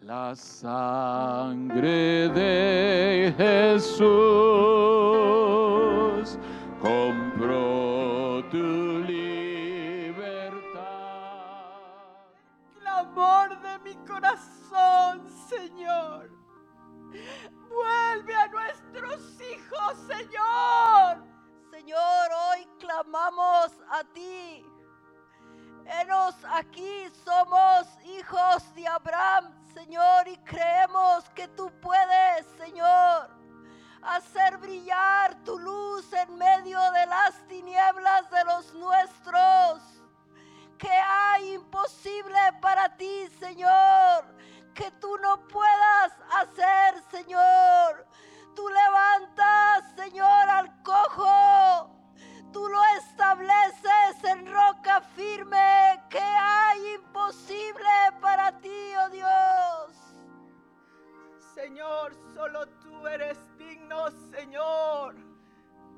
La sangre de Jesús compró tu libertad. Clamor de mi corazón, Señor. Vuelve a nuestros hijos, Señor. Señor, hoy clamamos a ti. Enos aquí, somos hijos de Abraham, Señor, y creemos que tú puedes, Señor, hacer brillar tu luz en medio de las tinieblas de los nuestros. Que hay imposible para ti, Señor, que tú no puedas hacer, Señor. Tú levantas, Señor, al cojo. Tú lo estableces en roca firme. Que hay imposible para ti, oh Dios. Señor, solo tú eres digno, Señor.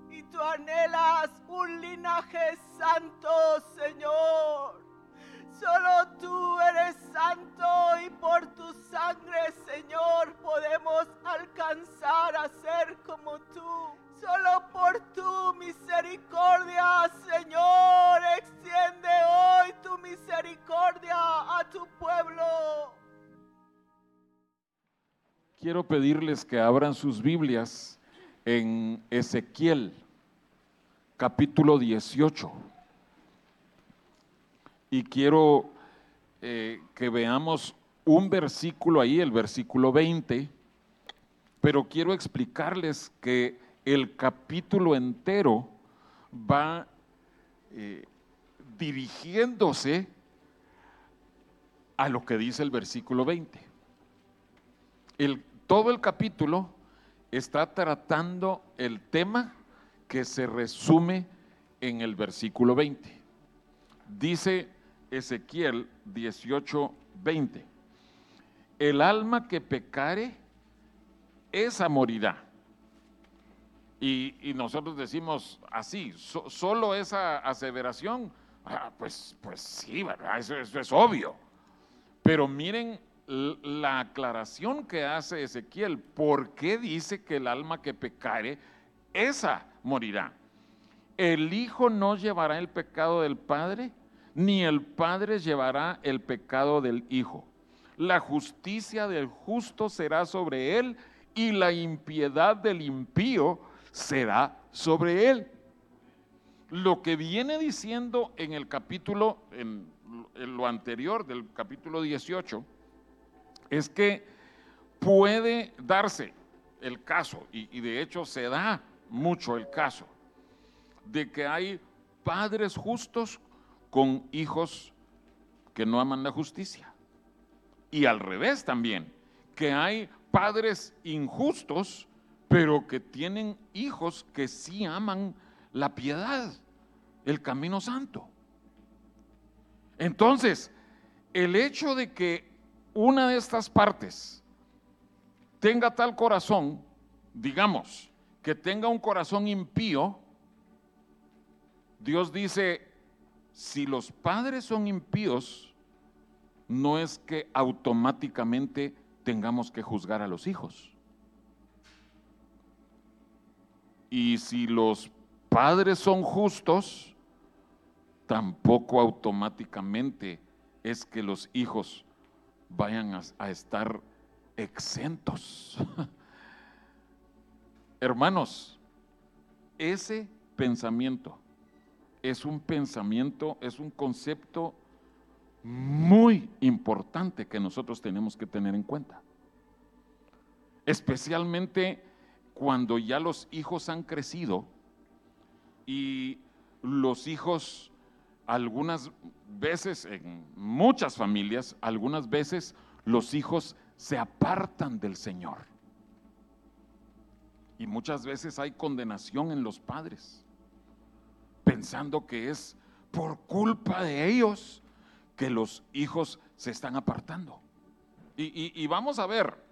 Y tú anhelas un linaje santo, Señor. Solo tú eres santo y por tu sangre, Señor, podemos alcanzar a ser como tú. Solo por tu misericordia, Señor, extiende hoy tu misericordia a tu pueblo. Quiero pedirles que abran sus Biblias en Ezequiel, capítulo 18. Y quiero eh, que veamos un versículo ahí, el versículo 20, pero quiero explicarles que el capítulo entero va eh, dirigiéndose a lo que dice el versículo 20. El, todo el capítulo está tratando el tema que se resume en el versículo 20. Dice Ezequiel 18, 20. El alma que pecare, esa morirá. Y, nosotros decimos así, so- solo esa aseveración, ah, pues, pues sí, ¿verdad? Eso, eso es obvio. Pero miren la aclaración que hace Ezequiel, ¿por qué dice que el alma que pecare, esa morirá? El Hijo no llevará el pecado del Padre, ni el Padre llevará el pecado del Hijo. La justicia del justo será sobre él y la impiedad del impío será sobre él. Lo que viene diciendo en el capítulo, en, lo anterior del capítulo 18, es que puede darse el caso, y, y de hecho se da mucho el caso, de que hay padres justos con hijos que no aman la justicia. Y al revés también, que hay padres injustos, pero que tienen hijos que sí aman la piedad, el camino santo. Entonces, el hecho de que una de estas partes tenga tal corazón, digamos, que tenga un corazón impío, Dios dice, si los padres son impíos, no es que automáticamente tengamos que juzgar a los hijos. Y si los padres son justos, tampoco automáticamente es que los hijos vayan a, estar exentos. Hermanos, ese pensamiento es un pensamiento, es un concepto muy importante que nosotros tenemos que tener en cuenta. Especialmente cuando ya los hijos han crecido y los hijos algunas veces, en muchas familias, algunas veces los hijos se apartan del Señor. Y muchas veces hay condenación en los padres, pensando que es por culpa de ellos que los hijos se están apartando. Y, y- vamos a ver,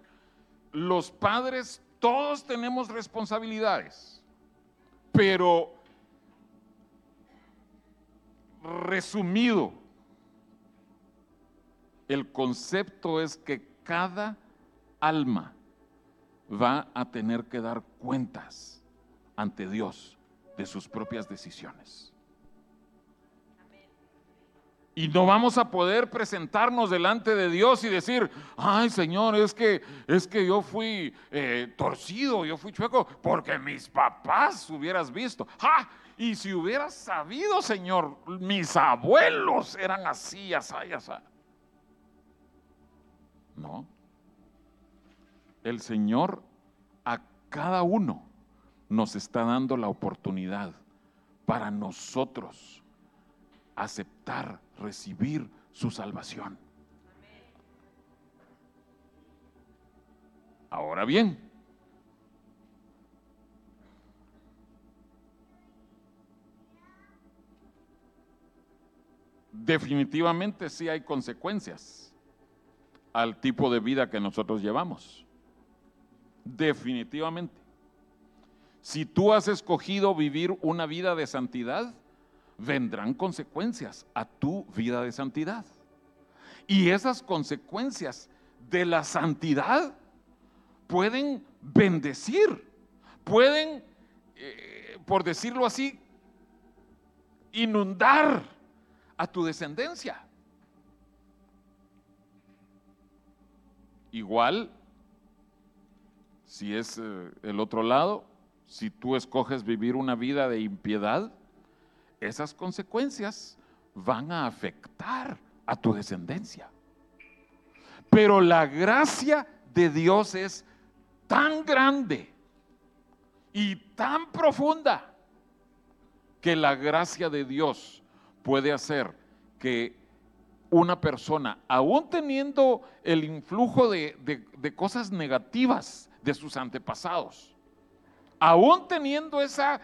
los padres todos tenemos responsabilidades, pero resumido, el concepto es que cada alma va a tener que dar cuentas ante Dios de sus propias decisiones. Y no vamos a poder presentarnos delante de Dios y decir, ay Señor, es que, es que yo fui eh, torcido, yo fui chueco, porque mis papás hubieras visto. ¡Ja! Y si hubieras sabido, Señor, mis abuelos eran así, así, así. No. El Señor a cada uno nos está dando la oportunidad para nosotros aceptar, recibir su salvación. Ahora bien, definitivamente sí hay consecuencias al tipo de vida que nosotros llevamos. Definitivamente. Si tú has escogido vivir una vida de santidad, vendrán consecuencias a tu vida de santidad. Y esas consecuencias de la santidad pueden bendecir, pueden, eh, por decirlo así, inundar a tu descendencia. Igual, si es eh, el otro lado, si tú escoges vivir una vida de impiedad, esas consecuencias van a afectar a tu descendencia. Pero la gracia de Dios es tan grande y tan profunda que la gracia de Dios puede hacer que una persona, aún teniendo el influjo de, cosas negativas de sus antepasados, aún teniendo esa,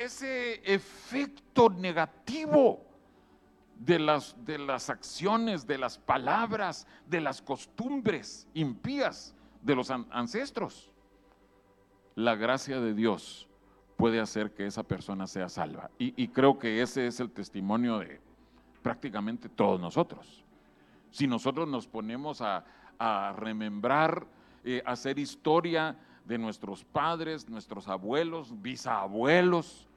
ese efecto negativo de las, de las acciones, de las palabras, de las costumbres impías de los ancestros, la gracia de Dios puede hacer que esa persona sea salva. Y, creo que ese es el testimonio de prácticamente todos nosotros. Si nosotros nos ponemos a, remembrar, eh, hacer historia de nuestros padres, nuestros abuelos, bisabuelos,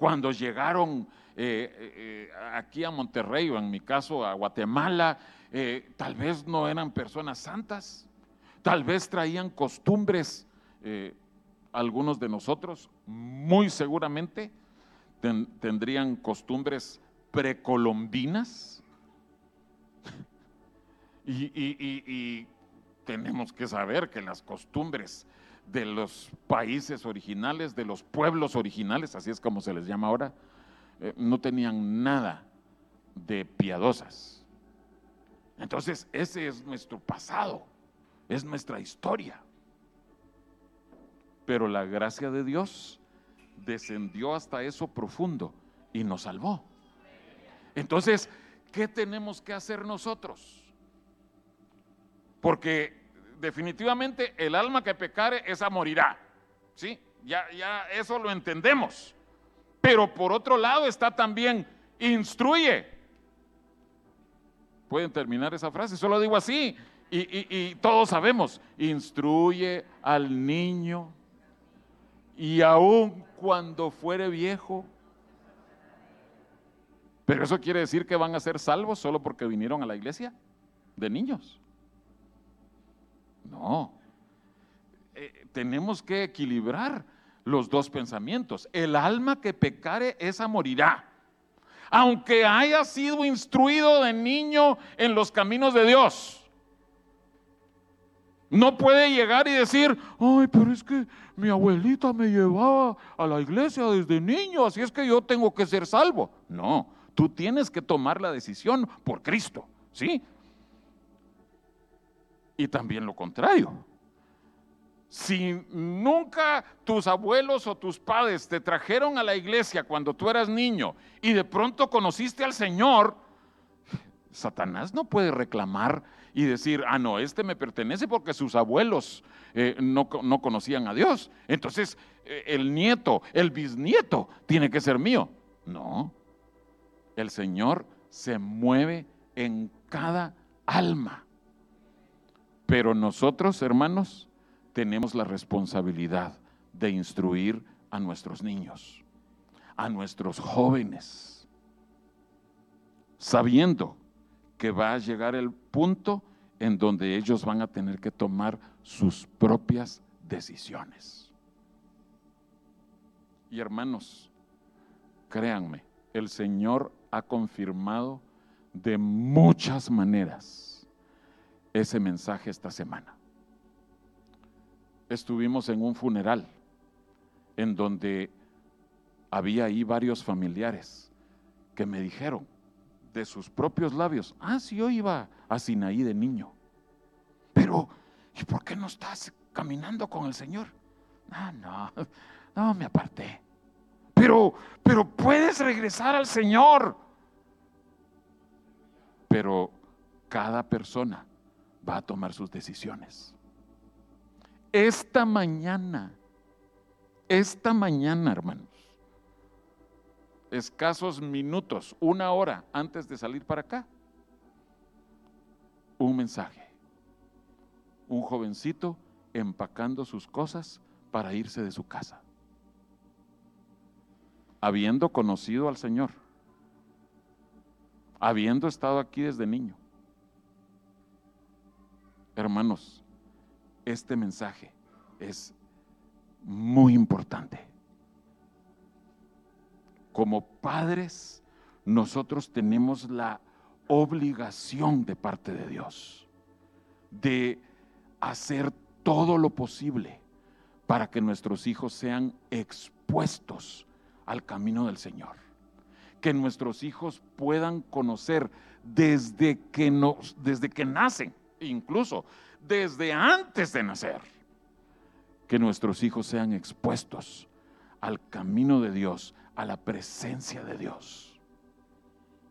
cuando llegaron eh, eh, aquí a Monterrey o en mi caso a Guatemala, tal vez no eran personas santas, tal vez traían costumbres algunos de nosotros muy seguramente tendrían costumbres precolombinas. y, tenemos que saber que las costumbres de los países originales, de los pueblos originales, así es como se les llama ahora, eh, no tenían nada de piadosas. Entonces, ese es nuestro pasado, es nuestra historia pero la gracia de Dios descendió hasta eso profundo y nos salvó. Entonces, ¿qué tenemos que hacer nosotros? Porque definitivamente el alma que pecare, esa morirá. ¿Sí? Ya, ya eso lo entendemos. Pero por otro lado está también, instruye. Pueden terminar esa frase, solo digo así. Y, y todos sabemos, instruye al niño y aún cuando fuere viejo. Pero eso quiere decir que van a ser salvos solo porque vinieron a la iglesia de niños. No. Eh, tenemos que equilibrar los dos pensamientos. El alma que pecare, esa morirá. Aunque haya sido instruido de niño en los caminos de Dios. No puede llegar y decir, ay, pero es que mi abuelita me llevaba a la iglesia desde niño, así es que yo tengo que ser salvo. No, tú tienes que tomar la decisión por Cristo, ¿sí? Y también lo contrario. Si nunca tus abuelos o tus padres te trajeron a la iglesia cuando tú eras niño y de pronto conociste al Señor, Satanás no puede reclamar y decir, ah, no, este me pertenece porque sus abuelos eh, no, conocían a Dios. Entonces, eh, el nieto, el bisnieto, tiene que ser mío. No, el Señor se mueve en cada alma Pero nosotros, hermanos, tenemos la responsabilidad de instruir a nuestros niños, a nuestros jóvenes, sabiendo que va a llegar el punto en donde ellos van a tener que tomar sus propias decisiones. Y hermanos, créanme, el Señor ha confirmado de muchas maneras ese mensaje esta semana. Estuvimos en un funeral en donde había ahí varios familiares que me dijeron de sus propios labios, ah, sí, yo iba a Sinaí de niño, pero ¿y por qué no estás caminando con el Señor? Ah, no, no, me aparté. Pero, pero puedes regresar al Señor. Pero cada persona va a tomar sus decisiones. Esta mañana, esta mañana, hermanos, escasos minutos, una hora antes de salir para acá, un mensaje. Un jovencito empacando sus cosas para irse de su casa, habiendo conocido al Señor, habiendo estado aquí desde niño. Hermanos, este mensaje es muy importante. Como padres, nosotros tenemos la obligación de parte de Dios de hacer todo lo posible para que nuestros hijos sean expuestos al camino del Señor. Que nuestros hijos puedan conocer desde que, desde que nacen, incluso desde antes de nacer. Que nuestros hijos sean expuestos al camino de Dios, a la presencia de Dios.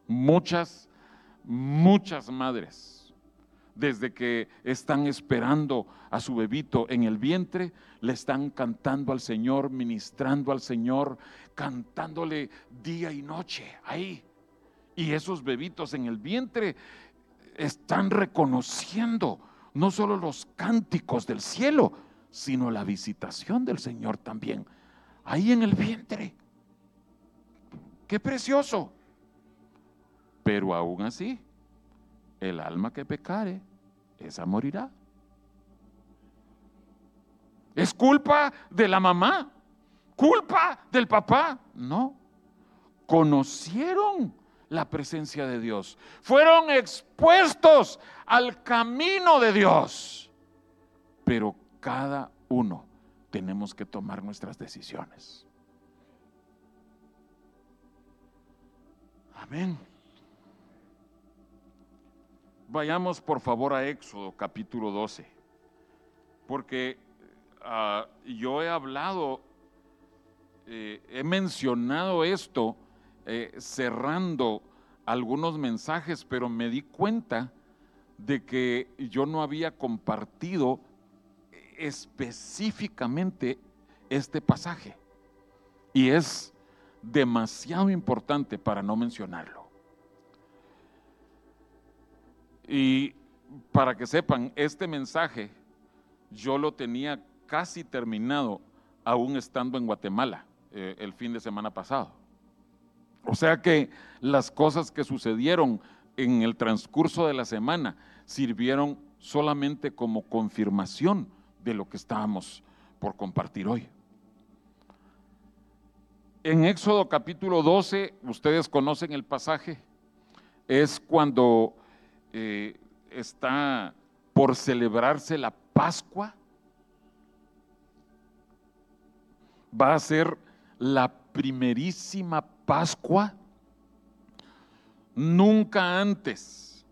Muchas, muchas madres desde que están esperando a su bebito en el vientre, le están cantando al Señor, ministrando al Señor, cantándole día y noche ahí. Y esos bebitos en el vientre están reconociendo no solo los cánticos del cielo, sino la visitación del Señor también, ahí en el vientre. Qué precioso. Pero aún así, el alma que pecare, esa morirá. ¿Es culpa de la mamá? ¿Culpa del papá? No. Conocieron la presencia de Dios. Fueron expuestos al camino de Dios. Pero cada uno tenemos que tomar nuestras decisiones. Amén. Vayamos por favor a Éxodo capítulo 12, porque ah, yo he hablado, eh, he mencionado esto eh, cerrando algunos mensajes, pero me di cuenta de que yo no había compartido específicamente este pasaje. Y es demasiado importante para no mencionarlo. Y para que sepan, este mensaje yo lo tenía casi terminado aún estando en Guatemala eh, el fin de semana pasado. O sea que las cosas que sucedieron en el transcurso de la semana sirvieron solamente como confirmación de lo que estábamos por compartir hoy. En Éxodo capítulo 12, ustedes conocen el pasaje, es cuando eh, está por celebrarse la Pascua. Va a ser la primerísima Pascua. Nunca antes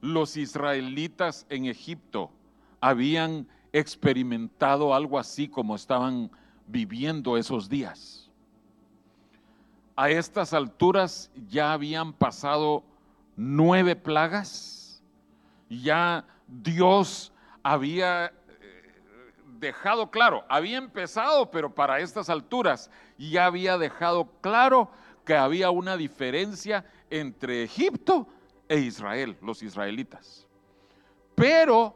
los israelitas en Egipto habían experimentado algo así como estaban viviendo esos días. A estas alturas ya habían pasado nueve plagas. Ya Dios había eh, dejado claro, había empezado, pero para estas alturas ya había dejado claro que había una diferencia entre Egipto e Israel, los israelitas. Pero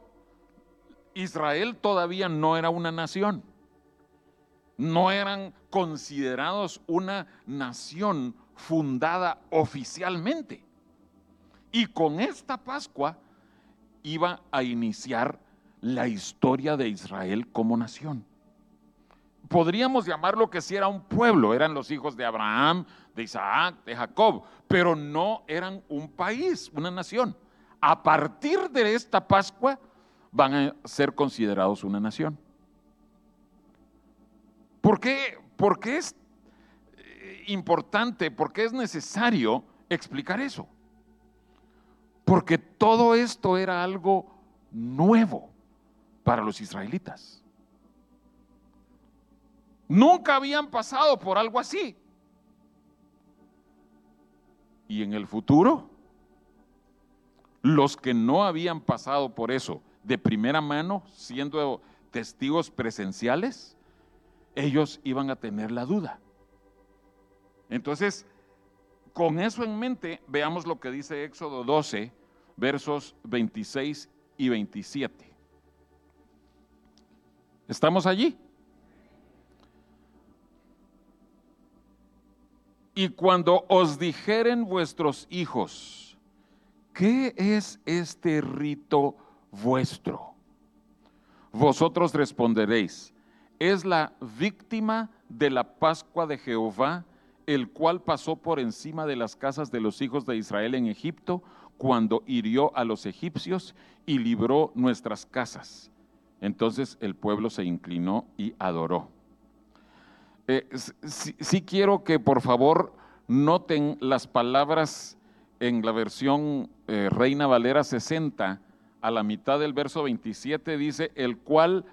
Israel todavía no era una nación. No eran considerados una nación fundada oficialmente. Y con esta Pascua iba a iniciar la historia de Israel como nación. Podríamos llamarlo que si era un pueblo, eran los hijos de Abraham, de Isaac, de Jacob, pero no eran un país, una nación. A partir de esta Pascua van a ser considerados una nación. ¿Por qué, ¿Por qué es eh, importante, por qué es necesario explicar eso? Porque todo esto era algo nuevo para los israelitas. Nunca habían pasado por algo así. Y en el futuro, los que no habían pasado por eso de primera mano, siendo testigos presenciales, ellos iban a tener la duda. Entonces, con eso en mente, veamos lo que dice Éxodo 12, versos 26 y 27. ¿Estamos allí? Y cuando os dijeren vuestros hijos, ¿qué es este rito vuestro? Vosotros responderéis, es la víctima de la Pascua de Jehová, el cual pasó por encima de las casas de los hijos de Israel en Egipto, cuando hirió a los egipcios y libró nuestras casas. Entonces el pueblo se inclinó y adoró. Eh, sí, quiero que por favor noten las palabras en la versión eh, Reina Valera 60, a la mitad del verso 27 dice, el cual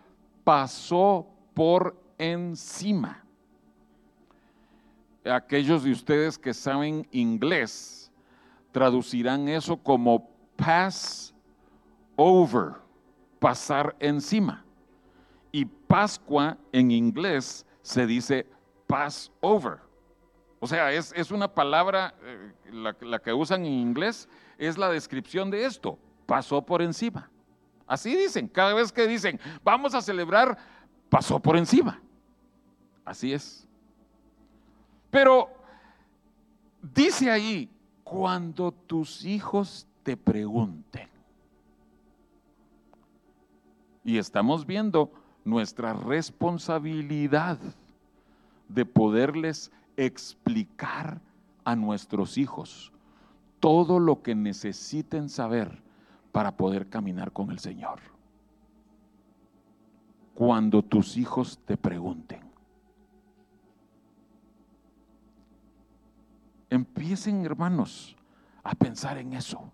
pasó por encima. Aquellos de ustedes que saben inglés traducirán eso como pass over, pasar encima. Y Pascua en inglés se dice pass over. O sea, es, una palabra, eh, la, que usan en inglés, es la descripción de esto, pasó por encima. Así dicen, cada vez que dicen, vamos a celebrar, pasó por encima. Así es. Pero dice ahí, cuando tus hijos te pregunten, y estamos viendo nuestra responsabilidad de poderles explicar a nuestros hijos todo lo que necesiten saber para poder caminar con el Señor. Cuando tus hijos te pregunten, empiecen hermanos a pensar en eso.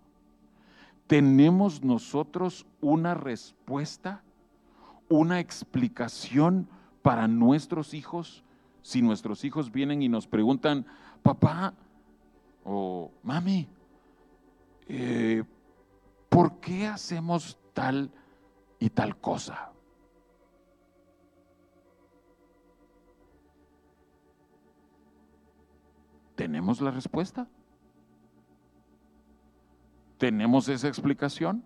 ¿Tenemos nosotros una respuesta, una explicación para nuestros hijos? Si nuestros hijos vienen y nos preguntan, papá o mami, eh, ¿por qué hacemos tal y tal cosa? ¿Tenemos la respuesta? ¿Tenemos esa explicación?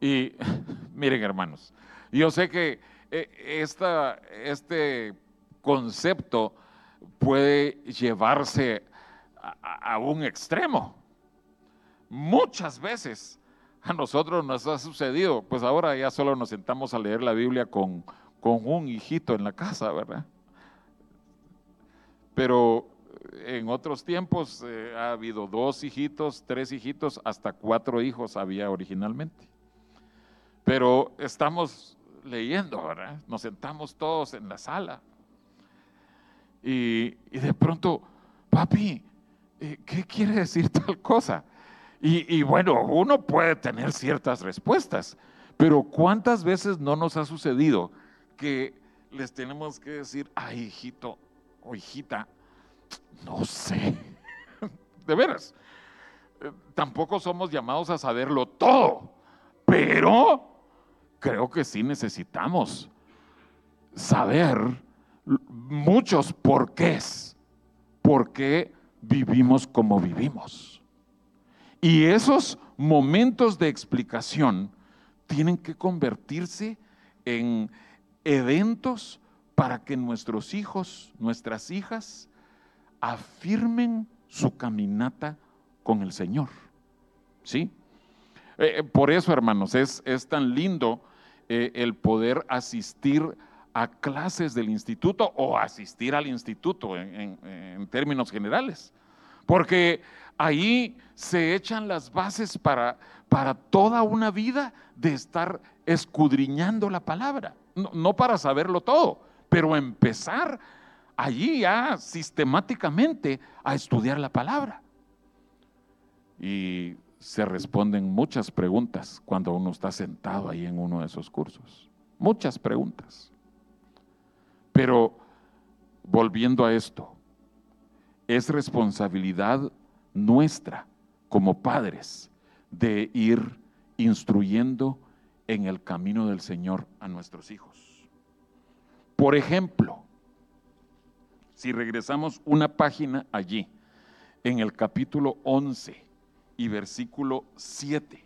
Y miren hermanos, yo sé que eh, esta, este concepto puede llevarse a, un extremo. Muchas veces a nosotros nos ha sucedido, pues ahora ya solo nos sentamos a leer la Biblia con, con un hijito en la casa, ¿verdad? Pero en otros tiempos eh, ha habido dos hijitos, tres hijitos, hasta cuatro hijos había originalmente. Pero estamos leyendo, ¿verdad? Nos sentamos todos en la sala. Y, de pronto, papi, eh, ¿qué quiere decir tal cosa? Y, y bueno, uno puede tener ciertas respuestas, pero ¿cuántas veces no nos ha sucedido que les tenemos que decir, ay, hijito o hijita, no sé. De veras. Eh, tampoco somos llamados a saberlo todo, pero creo que sí necesitamos saber muchos porqués, por qué vivimos como vivimos. Y esos momentos de explicación tienen que convertirse en eventos para que nuestros hijos, nuestras hijas, afirmen su caminata con el Señor. ¿Sí? Eh, por eso, hermanos, es, es tan lindo eh, el poder asistir a clases del instituto o asistir al instituto en, términos generales. Porque ahí se echan las bases para, para toda una vida de estar escudriñando la palabra. No, no para saberlo todo, pero empezar allí ya sistemáticamente a estudiar la palabra. Y se responden muchas preguntas cuando uno está sentado ahí en uno de esos cursos. Muchas preguntas. Pero volviendo a esto, es responsabilidad nuestra como padres de ir instruyendo en el camino del Señor a nuestros hijos. Por ejemplo, si regresamos una página allí, en el capítulo 11 y versículo 7.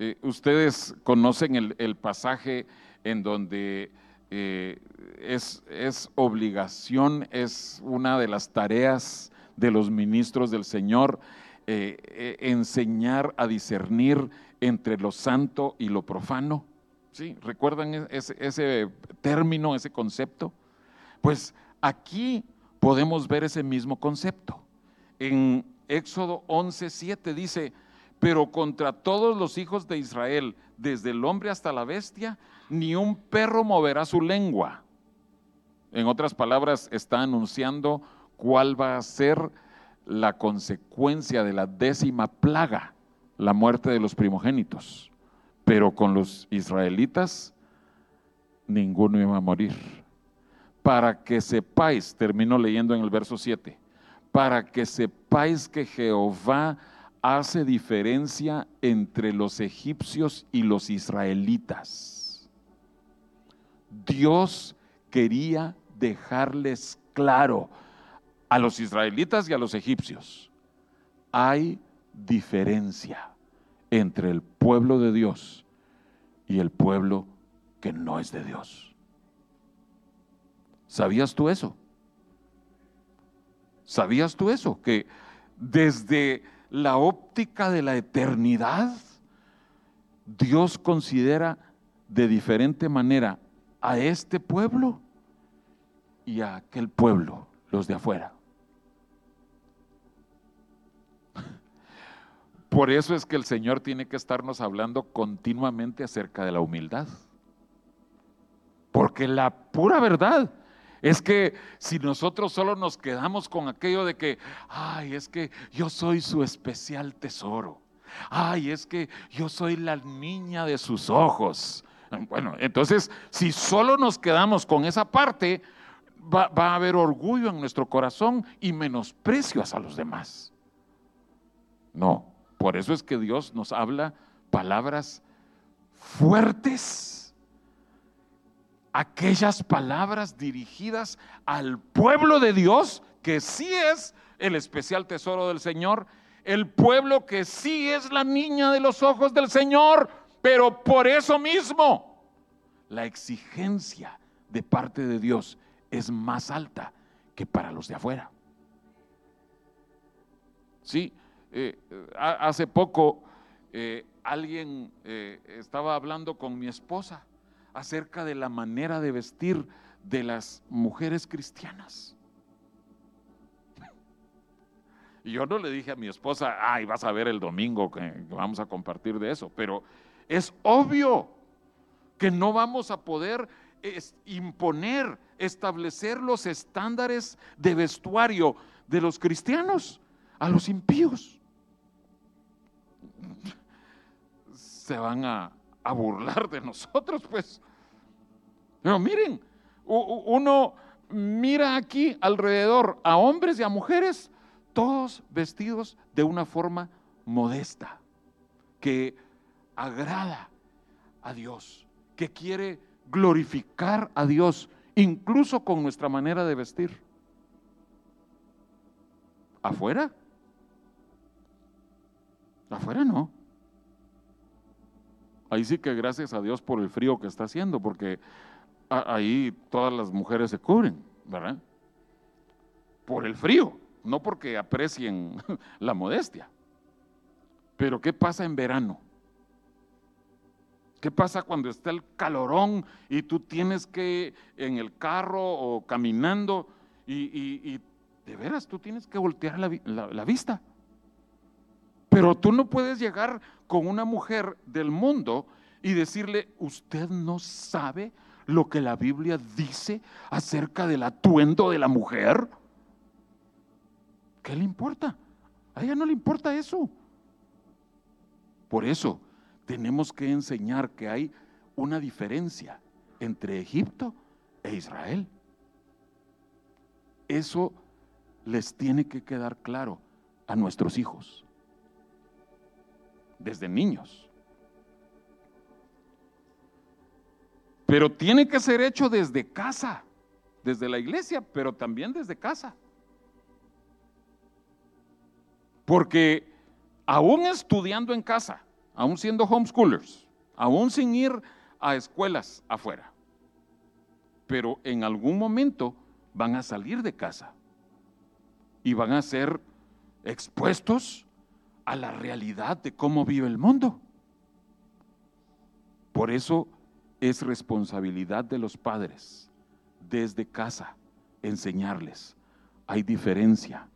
Eh, ustedes conocen el, pasaje en donde eh, es, es, obligación, es una de las tareas de los ministros del Señor, eh, enseñar a discernir entre lo santo y lo profano. ¿Sí? ¿Recuerdan e-, ese término, ese concepto? Pues aquí podemos ver ese mismo concepto. En Éxodo 11:7 dice, pero contra todos los hijos de Israel, desde el hombre hasta la bestia, ni un perro moverá su lengua. En otras palabras, está anunciando cuál va a ser la consecuencia de la décima plaga, la muerte de los primogénitos. Pero con los israelitas, ninguno iba a morir. Para que sepáis, termino leyendo en el verso 7, para que sepáis que Jehová hace diferencia entre los egipcios y los israelitas. Dios quería dejarles claro a los israelitas y a los egipcios, hay diferencia entre el pueblo de Dios y el pueblo que no es de Dios. ¿Sabías tú eso? ¿Sabías tú eso? Que desde la óptica de la eternidad, Dios considera de diferente manera a este pueblo y a aquel pueblo, los de afuera. Por eso es que el Señor tiene que estarnos hablando continuamente acerca de la humildad. Porque la pura verdad es que si nosotros solo nos quedamos con aquello de que, ay, es que yo soy su especial tesoro. Ay, es que yo soy la niña de sus ojos. Bueno, entonces, si solo nos quedamos con esa parte, va, a haber orgullo en nuestro corazón y menosprecio hacia los demás. No, por eso es que Dios nos habla palabras fuertes aquellas palabras dirigidas al pueblo de Dios, que sí es el especial tesoro del Señor, el pueblo que sí es la niña de los ojos del Señor, pero por eso mismo la exigencia de parte de Dios es más alta que para los de afuera. Sí, eh, hace poco eh, alguien eh, estaba hablando con mi esposa acerca de la manera de vestir de las mujeres cristianas. Yo no le dije a mi esposa, ay, vas a ver el domingo que vamos a compartir de eso, pero es obvio que no vamos a poder imponer, establecer los estándares de vestuario de los cristianos a los impíos. Se van a burlar de nosotros, pues. Pero miren, uno mira aquí alrededor a hombres y a mujeres, todos vestidos de una forma modesta, que agrada a Dios, que quiere glorificar a Dios, incluso con nuestra manera de vestir. ¿Afuera? Afuera no. Ahí sí que gracias a Dios por el frío que está haciendo, porque ahí todas las mujeres se cubren, ¿verdad? Por el frío, no porque aprecien la modestia. Pero ¿qué pasa en verano? ¿Qué pasa cuando está el calorón y tú tienes que en el carro o caminando y, de veras tú tienes que voltear la vista? Pero tú no puedes llegar con una mujer del mundo y decirle, usted no sabe lo que la Biblia dice acerca del atuendo de la mujer. ¿Qué le importa? A ella no le importa eso. Por eso tenemos que enseñar que hay una diferencia entre Egipto e Israel. Eso les tiene que quedar claro a nuestros hijos desde niños. Pero tiene que ser hecho desde casa, desde la iglesia, pero también desde casa. Porque aún estudiando en casa, aún siendo homeschoolers, aún sin ir a escuelas afuera, pero en algún momento van a salir de casa y van a ser expuestos a la realidad de cómo vive el mundo. Por eso es responsabilidad de los padres desde casa enseñarles. Hay diferencia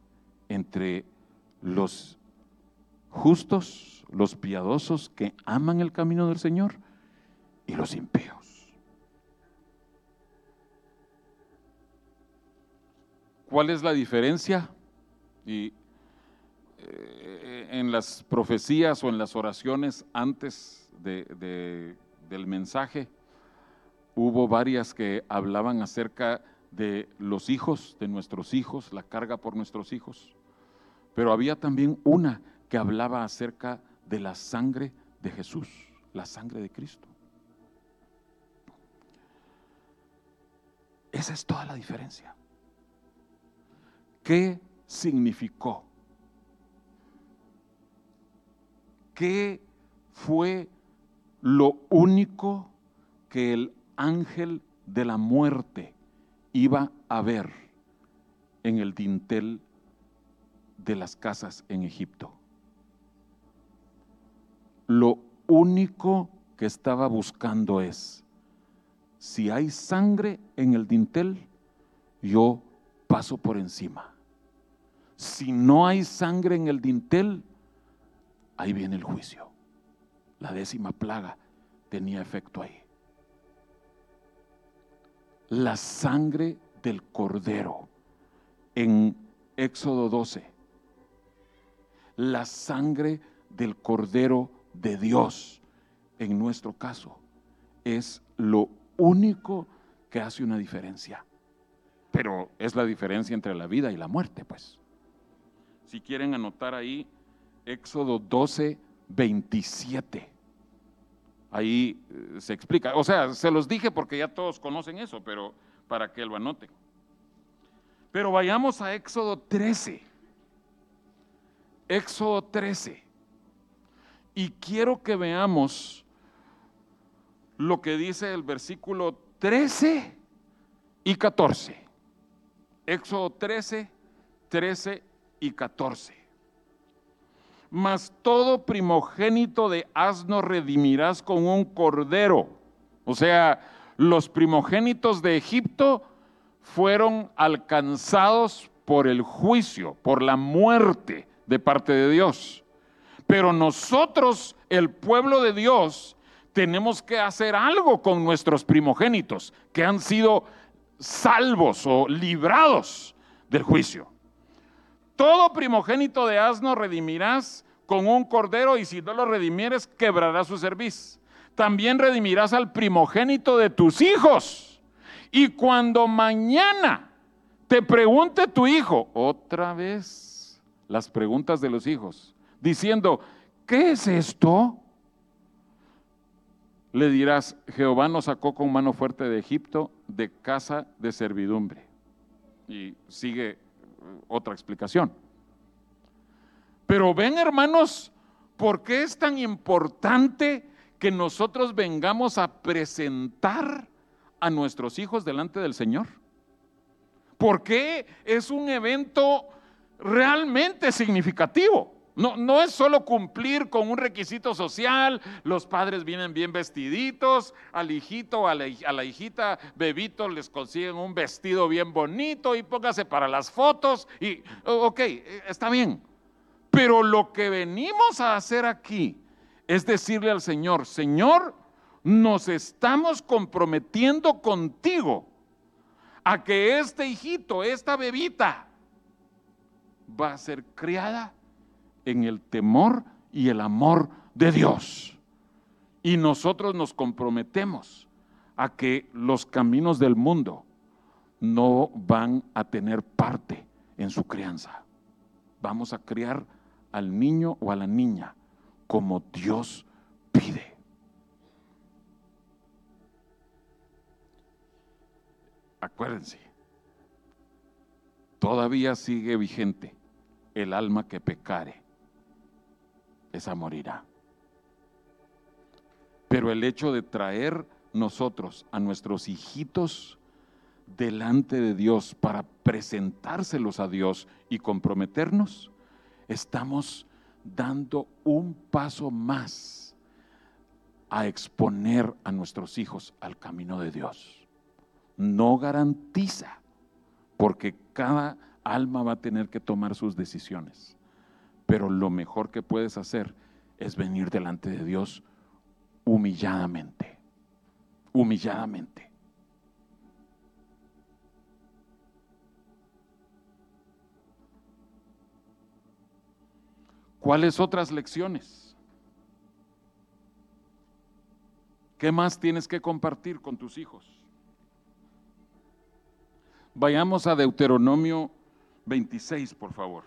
entre los justos, los piadosos que aman el camino del Señor y los impíos. ¿Cuál es la diferencia? Y eh, en las profecías o en las oraciones antes del mensaje, hubo varias que hablaban acerca de los hijos, de nuestros hijos, la carga por nuestros hijos. Pero había también una que hablaba acerca de la sangre de Jesús, la sangre de Cristo. Esa es toda la diferencia. ¿Qué significó ¿Qué fue lo único que el ángel de la muerte iba a ver en el dintel de las casas en Egipto? Lo único que estaba buscando es, si hay sangre en el dintel, yo paso por encima. Si no hay sangre en el dintel, ahí viene el juicio. La décima plaga tenía efecto ahí. La sangre del cordero en Éxodo 12. La sangre del cordero de Dios en nuestro caso es lo único que hace una diferencia. Pero es la diferencia entre la vida y la muerte, pues. Si quieren anotar ahí Éxodo 12, 27. Ahí eh, se explica. O sea, se los dije porque ya todos conocen eso, pero para que lo anoten. Pero vayamos a Éxodo 13. Éxodo 13. Y quiero que veamos lo que dice el versículo 13 y 14. Éxodo 13, 13 y 14 mas todo primogénito de asno redimirás con un cordero. O sea, los primogénitos de Egipto fueron alcanzados por el juicio, por la muerte de parte de Dios. Pero nosotros, el pueblo de Dios, tenemos que hacer algo con nuestros primogénitos que han sido salvos o librados del juicio. Todo primogénito de asno redimirás con un cordero y si no lo redimieres, quebrarás su cerviz. También redimirás al primogénito de tus hijos. Y cuando mañana te pregunte tu hijo, otra vez las preguntas de los hijos, diciendo, ¿qué es esto? Le dirás, Jehová nos sacó con mano fuerte de Egipto, de casa de servidumbre. Y sigue otra explicación. Pero ven hermanos, ¿por qué es tan importante que nosotros vengamos a presentar a nuestros hijos delante del Señor. Porque es un evento realmente significativo. No, no, es solo cumplir con un requisito social, los padres vienen bien vestiditos, al hijito, a la, a la, hijita, bebito, les consiguen un vestido bien bonito y póngase para las fotos y, ok, está bien. Pero lo que venimos a hacer aquí es decirle al Señor, Señor, nos estamos comprometiendo contigo a que este hijito, esta bebita, va a ser criada en el temor y el amor de Dios. Y nosotros nos comprometemos a que los caminos del mundo no van a tener parte en su crianza. Vamos a criar al niño o a la niña como Dios pide. Acuérdense, todavía sigue vigente el alma que pecare esa morirá. Pero el hecho de traer nosotros a nuestros hijitos delante de Dios para presentárselos a Dios y comprometernos, estamos dando un paso más a exponer a nuestros hijos al camino de Dios. No garantiza, porque cada alma va a tener que tomar sus decisiones. Pero lo mejor que puedes hacer es venir delante de Dios humilladamente, humilladamente. ¿Cuáles otras lecciones? ¿Qué más tienes que compartir con tus hijos? Vayamos a Deuteronomio 26, por favor.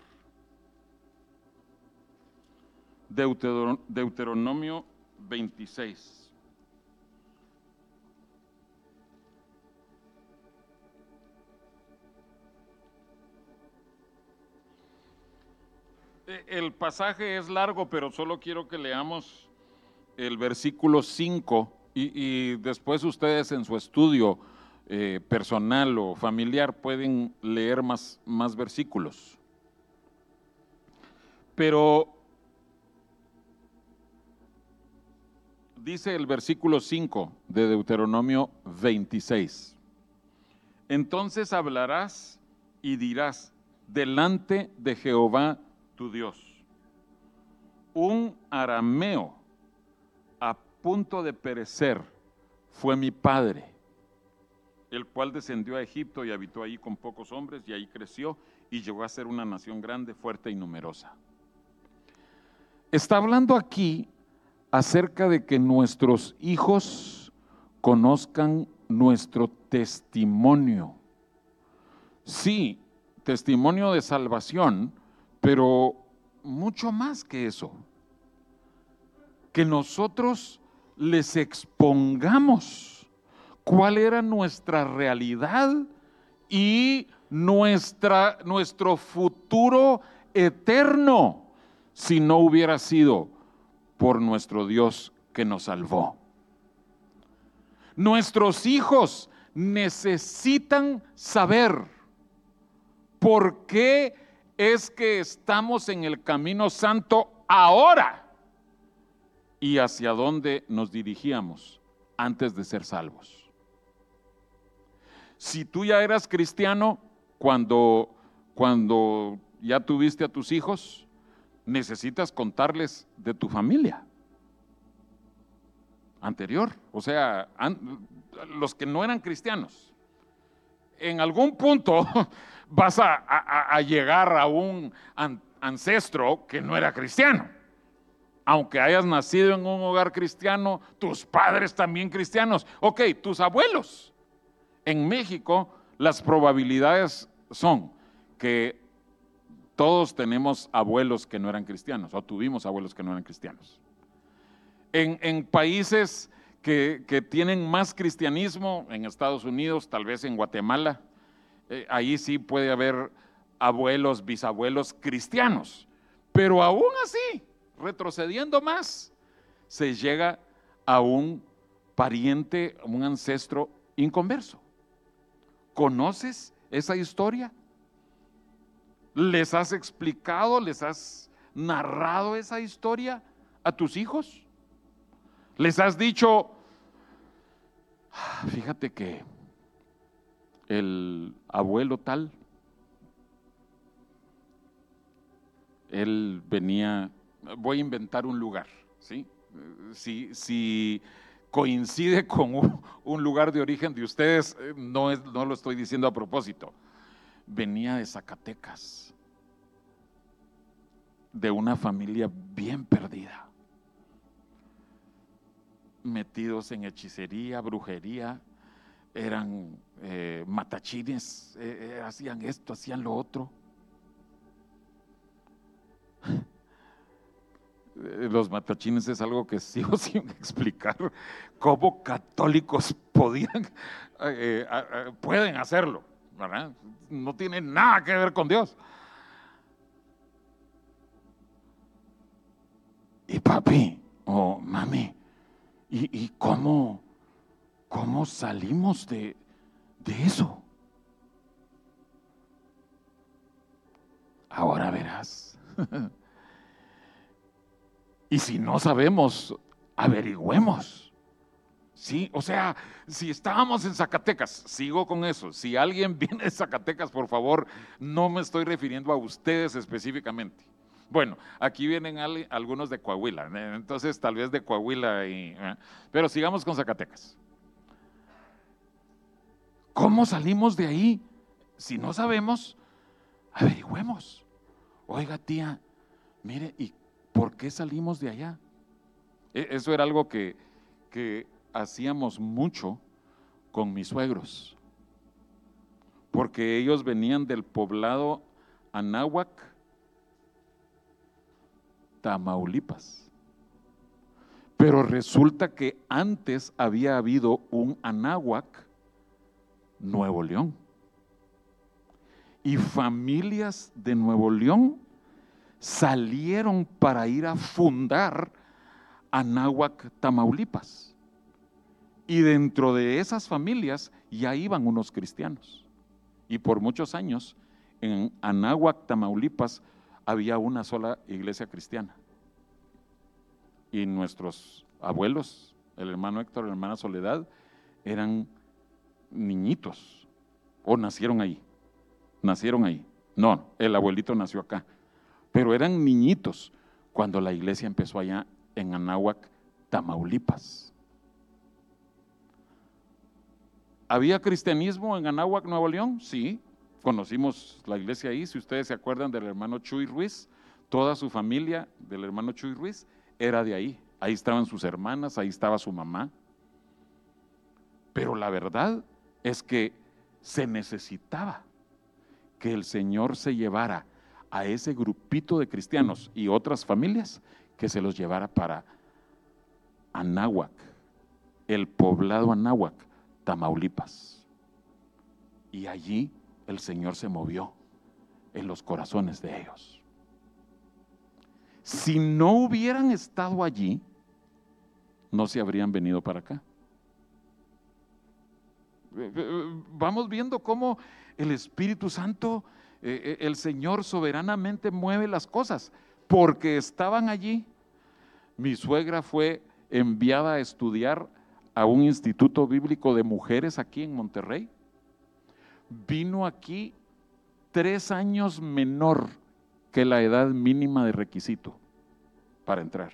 Deuteronomio 26. E, el pasaje es largo, pero solo quiero que leamos el versículo 5 y, después ustedes en su estudio eh, personal o familiar pueden leer más, más versículos. Pero dice el versículo 5 de Deuteronomio 26. Entonces hablarás y dirás delante de Jehová tu Dios. Un arameo a punto de perecer fue mi padre, el cual descendió a Egipto y habitó ahí con pocos hombres y ahí creció y llegó a ser una nación grande, fuerte y numerosa. Está hablando aquí acerca de que nuestros hijos conozcan nuestro testimonio. Sí, testimonio de salvación, pero mucho más que eso. Que nosotros les expongamos cuál era nuestra realidad y nuestra, nuestro futuro eterno si no hubiera sido por nuestro Dios que nos salvó. Nuestros hijos necesitan saber por qué es que estamos en el camino santo ahora y hacia dónde nos dirigíamos antes de ser salvos. Si tú ya eras cristiano cuando, cuando ya tuviste a tus hijos, necesitas contarles de tu familia anterior, o sea, los que no eran cristianos. En algún punto vas a, llegar a un ancestro que no era cristiano. Aunque hayas nacido en un hogar cristiano, tus padres también cristianos. Ok, tus abuelos. En México las probabilidades son que todos tenemos abuelos que no eran cristianos, o tuvimos abuelos que no eran cristianos. En, países que, tienen más cristianismo, en Estados Unidos, tal vez en Guatemala, eh, ahí sí puede haber abuelos, bisabuelos cristianos. Pero aún así, retrocediendo más, se llega a un pariente, un ancestro inconverso. ¿Conoces esa historia? ¿Les has explicado, les has narrado esa historia a tus hijos? ¿Les has dicho, ah, fíjate que el abuelo tal, él venía, voy a inventar un lugar, ¿sí? Si, coincide con un, lugar de origen de ustedes, eh, no, es, no lo estoy diciendo a propósito, venía de Zacatecas, de una familia bien perdida, metidos en hechicería, brujería, eran eh, matachines, eh, hacían esto, hacían lo otro. Los matachines es algo que sigo sin explicar cómo católicos podían, eh, pueden hacerlo, No tiene nada que ver con Dios. Papi, o oh, mami, ¿y, ¿y, cómo, cómo salimos de, de eso? Ahora verás. y si no sabemos, averigüemos. Sí, o sea, si estábamos en Zacatecas, sigo con eso. Si alguien viene de Zacatecas, por favor, no me estoy refiriendo a ustedes específicamente. Bueno, aquí vienen algunos de Coahuila, ¿eh? entonces tal vez de Coahuila, y, ¿eh? pero sigamos con Zacatecas. ¿Cómo salimos de ahí? Si no sabemos, averigüemos. Oiga, tía, mire, ¿y por qué salimos de allá? E, eso era algo que, que hacíamos mucho con mis suegros, porque ellos venían del poblado Anáhuac, Tamaulipas. Pero resulta que antes había habido un Anáhuac, Nuevo León. Y familias de Nuevo León salieron para ir a fundar Anáhuac, Tamaulipas. Y dentro de esas familias ya iban unos cristianos. Y por muchos años en Anáhuac, Tamaulipas, había una sola iglesia cristiana. Y nuestros abuelos, el hermano Héctor, la hermana Soledad, eran niñitos o nacieron ahí. Nacieron ahí. No, el abuelito nació acá. Pero eran niñitos cuando la iglesia empezó allá en Anáhuac, Tamaulipas. ¿Había cristianismo en Anáhuac, Nuevo León? Sí, conocimos la iglesia ahí, si ustedes se acuerdan del hermano Chuy Ruiz, toda su familia del hermano Chuy Ruiz era de ahí. Ahí estaban sus hermanas, ahí estaba su mamá. Pero la verdad es que se necesitaba que el Señor se llevara a ese grupito de cristianos y otras familias que se los llevara para Anáhuac, el poblado Anáhuac, Tamaulipas. Y allí el Señor se movió en los corazones de ellos. Si no hubieran estado allí, no se habrían venido para acá. Eh, eh, vamos viendo cómo el Espíritu Santo, eh, el Señor soberanamente mueve las cosas, porque estaban allí. Mi suegra fue enviada a estudiar a un instituto bíblico de mujeres aquí en Monterrey vino aquí tres años menor que la edad mínima de requisito para entrar.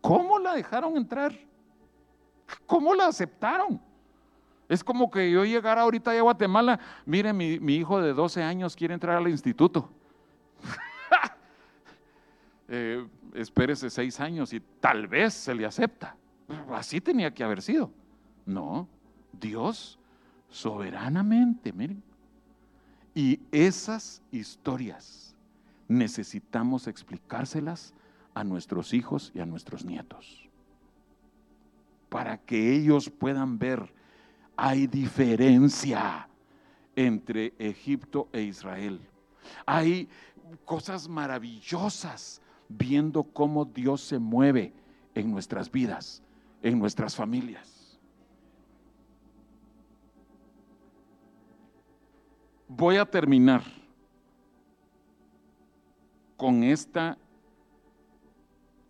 ¿Cómo la dejaron entrar? ¿Cómo la aceptaron? Es como que yo llegara ahorita a Guatemala, mire, mi, hijo de 12 años quiere entrar al instituto. eh, espérese seis años y tal vez se le acepta. Así tenía que haber sido. No, Dios soberanamente, miren. Y esas historias necesitamos explicárselas a nuestros hijos y a nuestros nietos, para que ellos puedan ver, hay diferencia entre Egipto e Israel. Hay cosas maravillosas viendo cómo Dios se mueve en nuestras vidas en nuestras familias. Voy a terminar con esta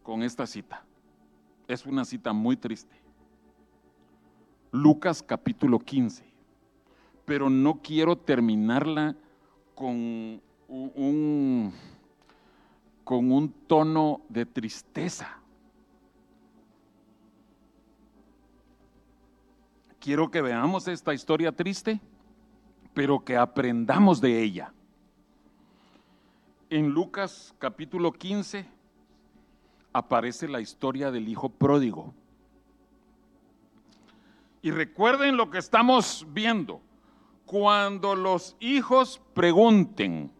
con esta cita. Es una cita muy triste. Lucas capítulo 15. Pero no quiero terminarla con un, con un tono de tristeza. Quiero que veamos esta historia triste, pero que aprendamos de ella. En Lucas capítulo 15 aparece la historia del hijo pródigo. Y recuerden lo que estamos viendo. Cuando los hijos pregunten,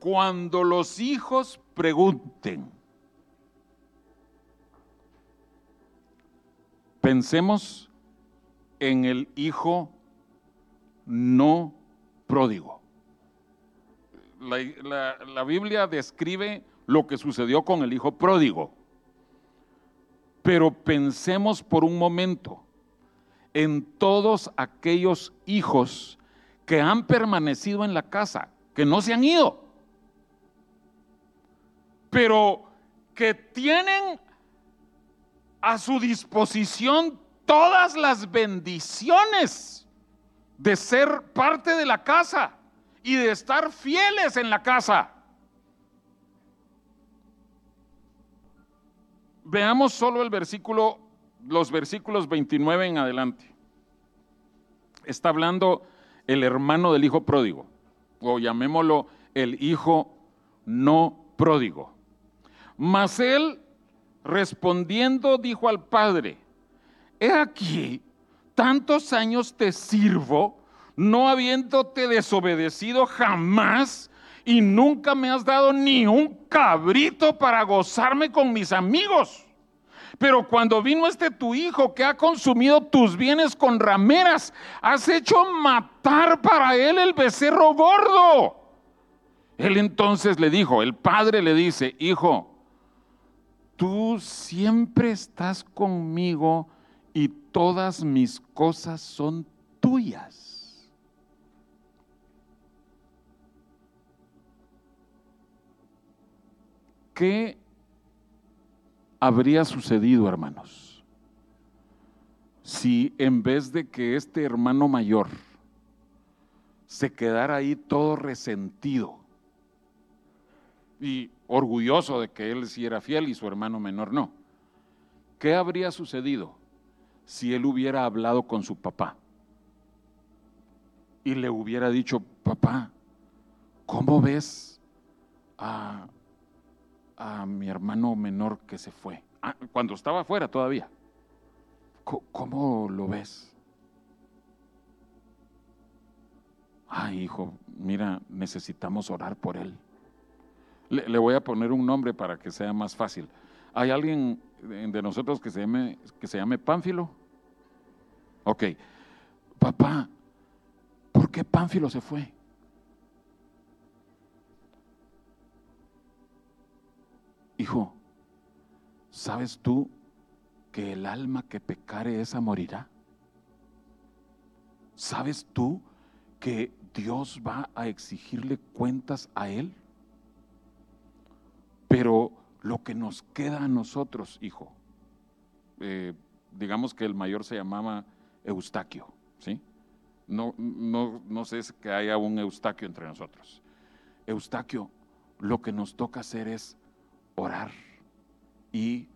cuando los hijos pregunten, pensemos en el hijo no pródigo. La, la, Biblia describe lo que sucedió con el hijo pródigo. Pero pensemos por un momento en todos aquellos hijos que han permanecido en la casa, que no se han ido, pero que tienen a su disposición todas las bendiciones de ser parte de la casa y de estar fieles en la casa. Veamos solo el versículo, los versículos 29 en adelante. Está hablando el hermano del hijo pródigo, o llamémoslo el hijo no pródigo. Mas él respondiendo dijo al padre, he aquí, tantos años te sirvo, no habiéndote desobedecido jamás, y nunca me has dado ni un cabrito para gozarme con mis amigos. Pero cuando vino este tu hijo que ha consumido tus bienes con rameras, has hecho matar para él el becerro gordo. Él entonces le dijo, el padre le dice, hijo, tú siempre estás conmigo y todas mis cosas son tuyas. ¿Qué habría sucedido, hermanos, si en vez de que este hermano mayor se quedara ahí todo resentido y orgulloso de que él sí era fiel y su hermano menor no? ¿Qué habría sucedido si él hubiera hablado con su papá y le hubiera dicho, papá, ¿cómo ves a a mi hermano menor que se fue, ah, cuando estaba afuera todavía. ¿Cómo lo ves? Ay, hijo, mira, necesitamos orar por él. Le, voy a poner un nombre para que sea más fácil. ¿Hay alguien de nosotros que se llame, que se llame Pánfilo? Ok. Papá, ¿por qué Pánfilo se fue? Hijo, ¿sabes tú que el alma que pecare esa morirá? ¿Sabes tú que Dios va a exigirle cuentas a él? Pero lo que nos queda a nosotros, hijo, eh, digamos que el mayor se llamaba Eustaquio, ¿sí? No, no, no sé que haya un Eustaquio entre nosotros. Eustaquio, lo que nos toca hacer es orar y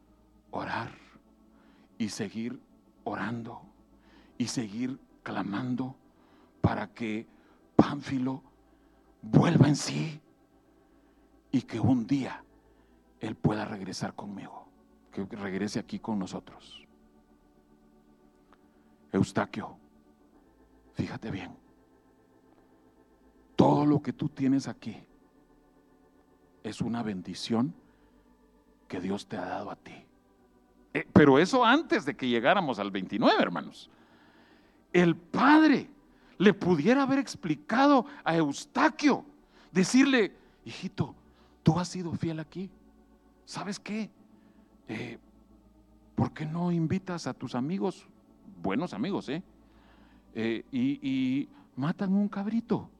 orar y seguir orando y seguir clamando para que Pánfilo vuelva en sí y que un día él pueda regresar conmigo, que regrese aquí con nosotros. Eustaquio, fíjate bien, todo lo que tú tienes aquí es una bendición que Dios te ha dado a ti. Eh, pero eso antes de que llegáramos al 29, hermanos. El Padre le pudiera haber explicado a Eustaquio, decirle, hijito, tú has sido fiel aquí. ¿Sabes qué? Eh, ¿por qué no invitas a tus amigos, buenos amigos, eh? eh y, matan un cabrito?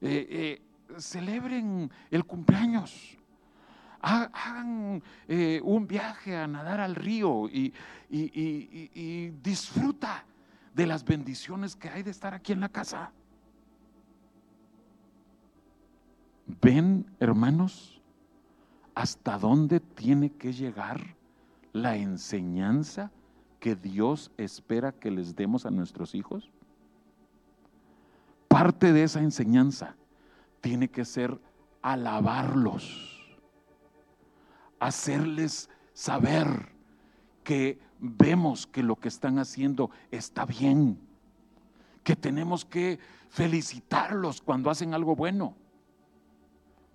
Eh, celebren el cumpleaños. Hagan un viaje a nadar al río y, y disfruta de las bendiciones que hay de estar aquí en la casa. ¿Ven, hermanos, hasta dónde tiene que llegar la enseñanza que Dios espera que les demos a nuestros hijos? Parte de esa enseñanza tiene que ser alabarlos, hacerles saber que vemos que lo que están haciendo está bien, que tenemos que felicitarlos cuando hacen algo bueno.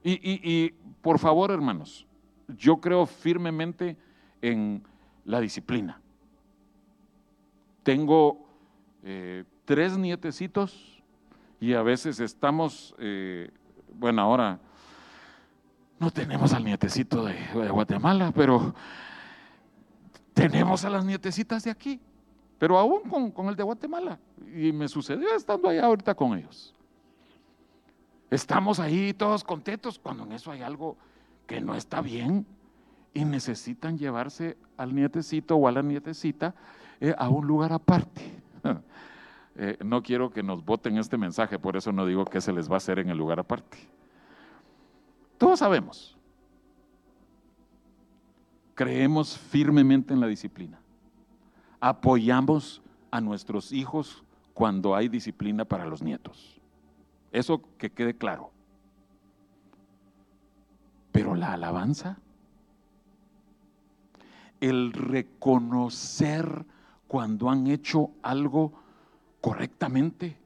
Y, por favor, hermanos, yo creo firmemente en la disciplina. Tengo eh, tres nietecitos y a veces estamos, eh, bueno, ahora no tenemos al nietecito de, Guatemala, pero tenemos a las nietecitas de aquí, pero aún con, con el de Guatemala. Y me sucedió estando allá ahorita con ellos. Estamos ahí todos contentos cuando en eso hay algo que no está bien y necesitan llevarse al nietecito o a la nietecita eh, a un lugar aparte. Eh, no quiero que nos voten este mensaje, por eso no digo qué se les va a hacer en el lugar aparte. Todos sabemos. Creemos firmemente en la disciplina. Apoyamos a nuestros hijos cuando hay disciplina para los nietos. Eso que quede claro. Pero la alabanza, el reconocer cuando han hecho algo correctamente,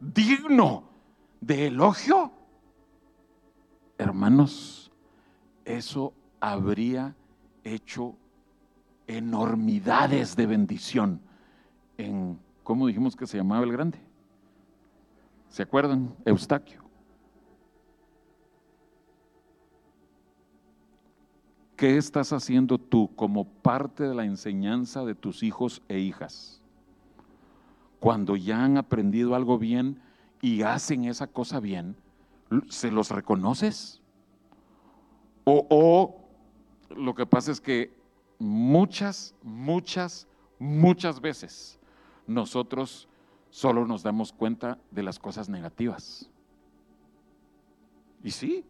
digno de elogio, hermanos, eso habría hecho enormidades de bendición en, ¿cómo dijimos que se llamaba el grande? ¿Se acuerdan? Eustaquio. ¿Qué estás haciendo tú como parte de la enseñanza de tus hijos e hijas? Cuando ya han aprendido algo bien y hacen esa cosa bien, ¿se los reconoces? O, o lo que pasa es que muchas, muchas, muchas veces nosotros solo nos damos cuenta de las cosas negativas. Y sí,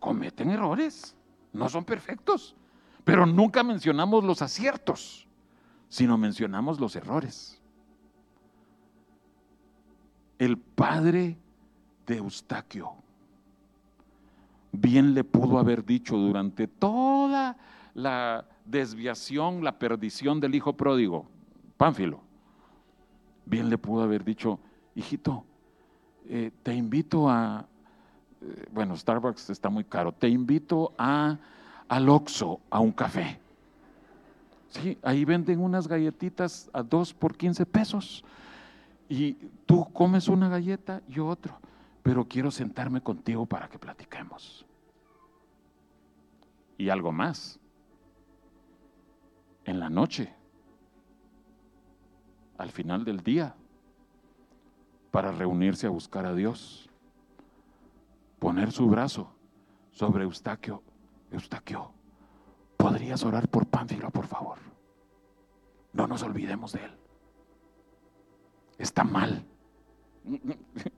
cometen errores, no son perfectos, pero nunca mencionamos los aciertos, sino mencionamos los errores. El padre de Eustaquio bien le pudo haber dicho durante toda la desviación, la perdición del hijo pródigo, Pánfilo, bien le pudo haber dicho, hijito, eh, te invito a, eh, bueno, Starbucks está muy caro, te invito a, al Oxxo, a un café. Sí, ahí venden unas galletitas a dos por 15 pesos. Y tú comes una galleta, y otro, pero quiero sentarme contigo para que platiquemos. Y algo más. En la noche, al final del día para reunirse a buscar a Dios. Poner su brazo sobre Eustaquio. Eustaquio, ¿podrías orar por Pánfilo, por favor? No nos olvidemos de él. Está mal.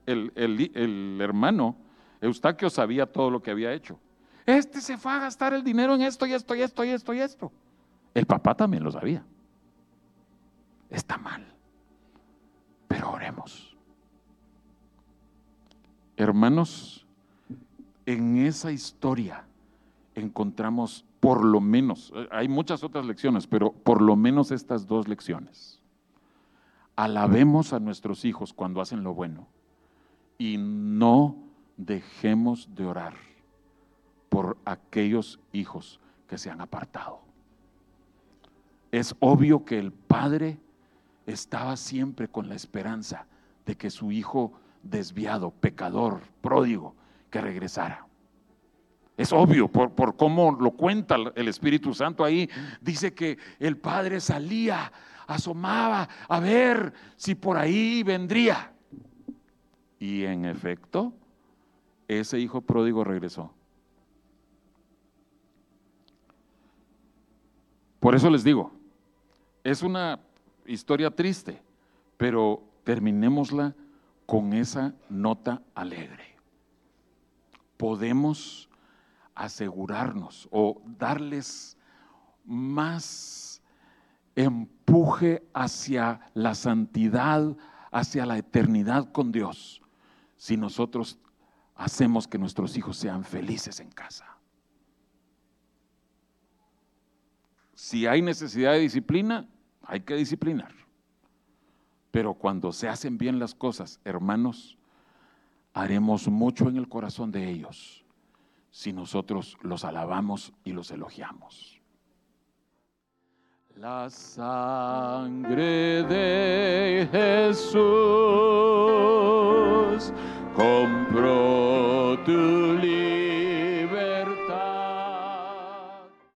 El, el hermano Eustaquio sabía todo lo que había hecho. Este se fue a gastar el dinero en esto y esto y esto y esto y esto. El papá también lo sabía está mal. Pero oremos. Hermanos, en esa historia encontramos por lo menos, eh, hay muchas otras lecciones, pero por lo menos estas dos lecciones. Alabemos a nuestros hijos cuando hacen lo bueno y no dejemos de orar por aquellos hijos que se han apartado. Es obvio que el Padre estaba siempre con la esperanza de que su hijo desviado, pecador, pródigo, que regresara. Es obvio por, por, cómo lo cuenta el Espíritu Santo ahí. Dice que el Padre salía, asomaba a ver si por ahí vendría. Y en efecto, ese hijo pródigo regresó. Por eso les digo, es una historia triste, pero terminémosla con esa nota alegre. Podemos asegurarnos o darles más empuje hacia la santidad, hacia la eternidad con Dios, si nosotros hacemos que nuestros hijos sean felices en casa. Si hay necesidad de disciplina, hay que disciplinar. Pero cuando se hacen bien las cosas, hermanos, haremos mucho en el corazón de ellos si nosotros los alabamos y los elogiamos. La sangre de Jesús compró tu.